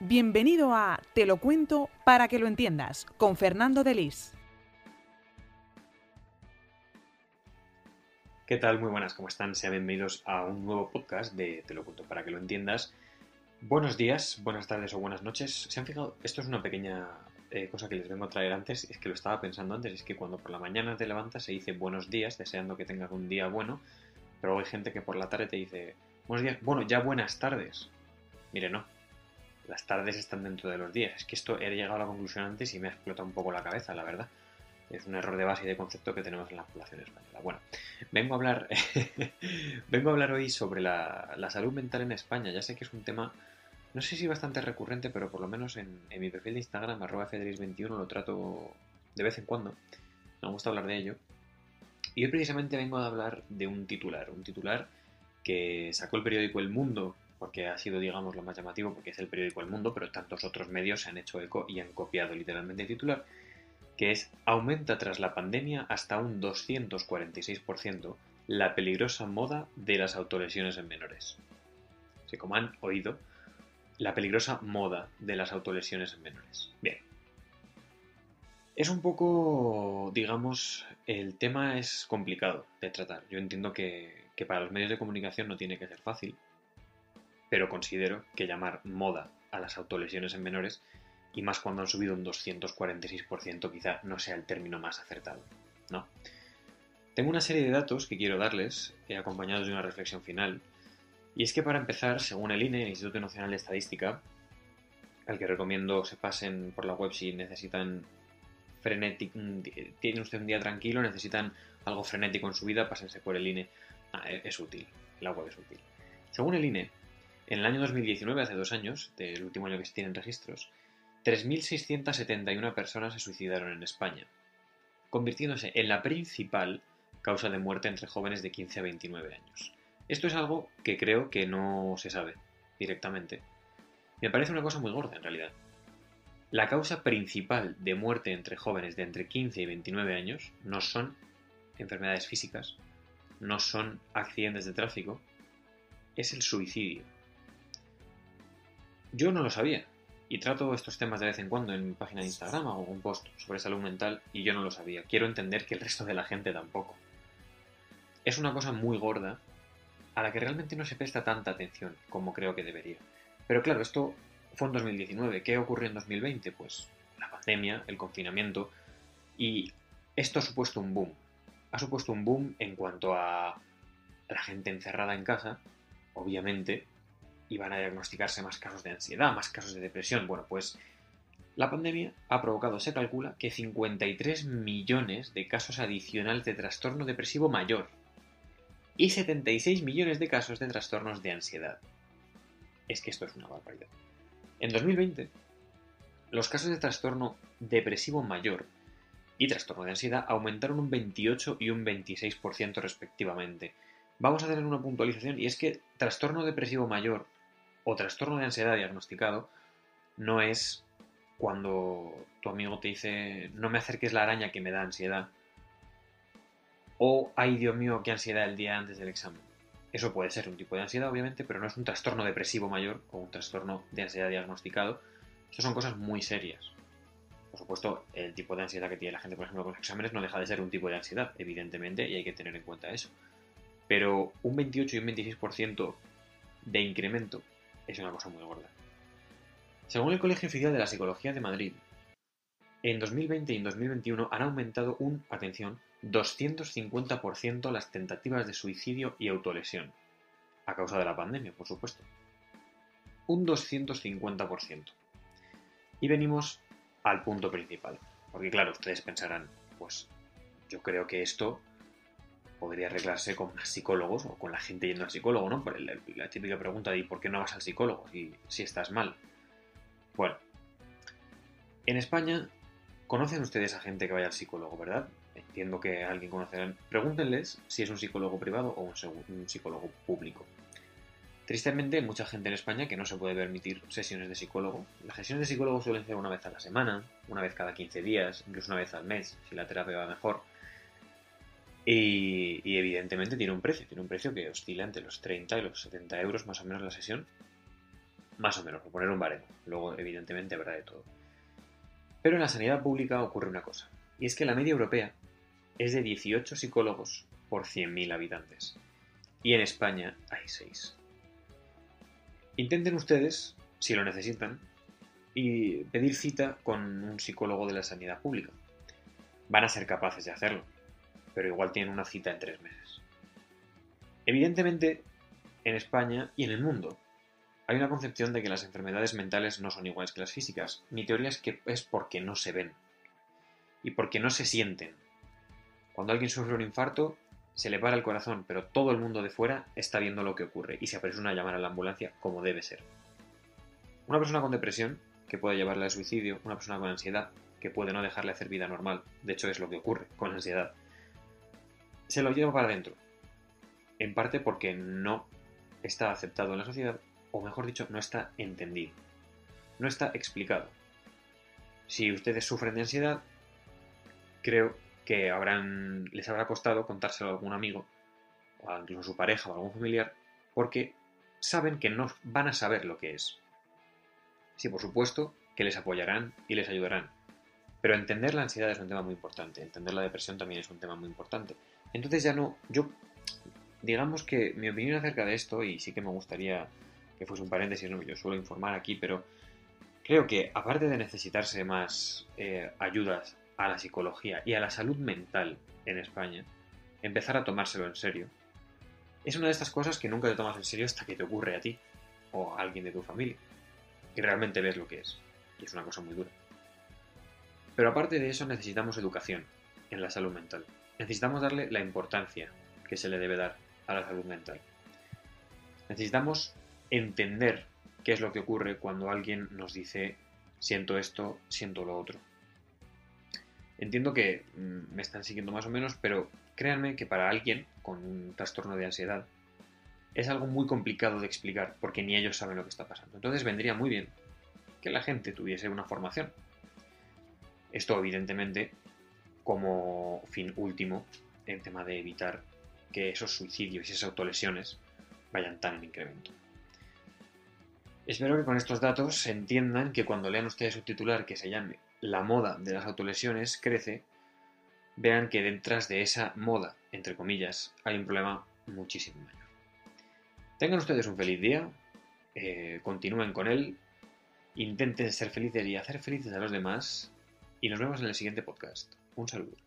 Bienvenido a Te lo cuento para que lo entiendas con Fernando Delis. ¿Qué tal? Muy buenas, ¿cómo están? Sean bienvenidos a un nuevo podcast de Te lo cuento para que lo entiendas. Buenos días, buenas tardes o buenas noches. ¿Se han fijado? Esto es una pequeña eh, cosa que les vengo a traer antes, es que lo estaba pensando antes, es que cuando por la mañana te levantas se dice buenos días, deseando que tengas un día bueno, pero hay gente que por la tarde te dice buenos días, bueno, ya buenas tardes. Mire, no, las tardes están dentro de los días. Es que esto he llegado a la conclusión antes y me ha explotado un poco la cabeza, la verdad. Es un error de base y de concepto que tenemos en la población española. Bueno, vengo a hablar, vengo a hablar hoy sobre la, salud mental en España. Ya sé que es un tema, no sé si bastante recurrente, pero por lo menos en, mi perfil de Instagram, arroba 21 lo trato de vez en cuando. Me gusta hablar de ello. Y hoy precisamente vengo a hablar de un titular, un titular que sacó el periódico El Mundo porque ha sido, digamos, lo más llamativo, porque es el periódico El Mundo, pero tantos otros medios se han hecho eco y han copiado literalmente el titular, que es aumenta tras la pandemia hasta un 246% la peligrosa moda de las autolesiones en menores. Así como han oído, la peligrosa moda de las autolesiones en menores. Bien. Es un poco, digamos, el tema es complicado de tratar. Yo entiendo que para los medios de comunicación no tiene que ser fácil, pero considero que llamar moda a las autolesiones en menores, y más cuando han subido un 246%, quizá no sea el término más acertado, ¿no? Tengo una serie de datos que quiero darles, eh, acompañados de una reflexión final, y es que para empezar, según el INE, el Instituto Nacional de Estadística, al que recomiendo se pasen por la web si necesitan frenético, tienen usted un día tranquilo, necesitan algo frenético en su vida, pásense por el INE. Ah, e-, es útil, la web es útil. Según el INE, en el año 2019, hace dos años, del último año que se tienen registros, 3.671 personas se suicidaron en España, convirtiéndose en la principal causa de muerte entre jóvenes de 15 a 29 años. Esto es algo que creo que no se sabe directamente. Me parece una cosa muy gorda en realidad. La causa principal de muerte entre jóvenes de entre 15 y 29 años no son enfermedades físicas, no son accidentes de tráfico, es el suicidio. Yo no lo sabía. Y trato estos temas de vez en cuando en mi página de Instagram, hago un post sobre salud mental y yo no lo sabía. Quiero entender que el resto de la gente tampoco. Es una cosa muy gorda a la que realmente no se presta tanta atención como creo que debería. Pero claro, esto fue en 2019. ¿Qué ocurrió en 2020? Pues la pandemia, el confinamiento y esto ha supuesto un boom. Ha supuesto un boom en cuanto a la gente encerrada en casa, obviamente, y van a diagnosticarse más casos de ansiedad, más casos de depresión. Bueno, pues la pandemia ha provocado, se calcula, que 53 millones de casos adicionales de trastorno depresivo mayor y 76 millones de casos de trastornos de ansiedad. Es que esto es una barbaridad. En 2020, los casos de trastorno depresivo mayor y trastorno de ansiedad aumentaron un 28 y un 26% respectivamente. Vamos a tener una puntualización y es que trastorno depresivo mayor o trastorno de ansiedad diagnosticado no es cuando tu amigo te dice no me acerques la araña que me da ansiedad o ay Dios mío qué ansiedad el día antes del examen. Eso puede ser un tipo de ansiedad obviamente, pero no es un trastorno depresivo mayor o un trastorno de ansiedad diagnosticado. Eso son cosas muy serias. Por supuesto, el tipo de ansiedad que tiene la gente, por ejemplo, con los exámenes no deja de ser un tipo de ansiedad, evidentemente, y hay que tener en cuenta eso. Pero un 28 y un 26% de incremento es una cosa muy gorda. Según el Colegio Oficial de la Psicología de Madrid, en 2020 y en 2021 han aumentado un, atención, 250% las tentativas de suicidio y autolesión, a causa de la pandemia, por supuesto. Un 250%. Y venimos al punto principal, porque claro, ustedes pensarán, pues yo creo que esto podría arreglarse con psicólogos o con la gente yendo al psicólogo, ¿no? Por la, típica pregunta de ¿por qué no vas al psicólogo si, si estás mal? Bueno, en España, ¿conocen ustedes a gente que vaya al psicólogo, verdad? Entiendo que alguien conocerán. Pregúntenles si es un psicólogo privado o un, psicólogo público. Tristemente, hay mucha gente en España que no se puede permitir sesiones de psicólogo. Las sesiones de psicólogo suelen ser una vez a la semana, una vez cada 15 días, incluso una vez al mes, si la terapia va mejor. Y, evidentemente tiene un precio, tiene un precio que oscila entre los 30 y los 70 euros más o menos la sesión. Más o menos, por poner un baremo. Luego, evidentemente, habrá de todo. Pero en la sanidad pública ocurre una cosa, y es que la media europea es de 18 psicólogos por 100.000 habitantes. Y en España hay 6. Intenten ustedes, si lo necesitan, y pedir cita con un psicólogo de la sanidad pública. Van a ser capaces de hacerlo, pero igual tienen una cita en tres meses. Evidentemente, en España y en el mundo hay una concepción de que las enfermedades mentales no son iguales que las físicas. Mi teoría es que es porque no se ven y porque no se sienten. Cuando alguien sufre un infarto, se le para el corazón, pero todo el mundo de fuera está viendo lo que ocurre y se apresura a llamar a la ambulancia como debe ser. Una persona con depresión, que puede llevarle al suicidio, una persona con ansiedad, que puede no dejarle hacer vida normal, de hecho es lo que ocurre con ansiedad, se lo lleva para adentro. En parte porque no está aceptado en la sociedad, o mejor dicho, no está entendido. No está explicado. Si ustedes sufren de ansiedad, creo que habrán, les habrá costado contárselo a algún amigo, o incluso a su pareja o a algún familiar, porque saben que no van a saber lo que es. Sí, por supuesto, que les apoyarán y les ayudarán. Pero entender la ansiedad es un tema muy importante, entender la depresión también es un tema muy importante. Entonces ya no, yo, digamos que mi opinión acerca de esto, y sí que me gustaría que fuese un paréntesis, ¿no? yo suelo informar aquí, pero creo que aparte de necesitarse más eh, ayudas a la psicología y a la salud mental en España, empezar a tomárselo en serio, es una de estas cosas que nunca te tomas en serio hasta que te ocurre a ti o a alguien de tu familia y realmente ves lo que es. Y es una cosa muy dura. Pero aparte de eso necesitamos educación en la salud mental. Necesitamos darle la importancia que se le debe dar a la salud mental. Necesitamos entender qué es lo que ocurre cuando alguien nos dice siento esto, siento lo otro. Entiendo que mm, me están siguiendo más o menos, pero créanme que para alguien con un trastorno de ansiedad es algo muy complicado de explicar porque ni ellos saben lo que está pasando. Entonces vendría muy bien que la gente tuviese una formación. Esto evidentemente como fin último en tema de evitar que esos suicidios y esas autolesiones vayan tan en incremento. Espero que con estos datos entiendan que cuando lean ustedes un titular que se llame la moda de las autolesiones crece, vean que detrás de esa moda, entre comillas, hay un problema muchísimo mayor. Tengan ustedes un feliz día, eh, continúen con él, intenten ser felices y hacer felices a los demás, y nos vemos en el siguiente podcast. Un saludo.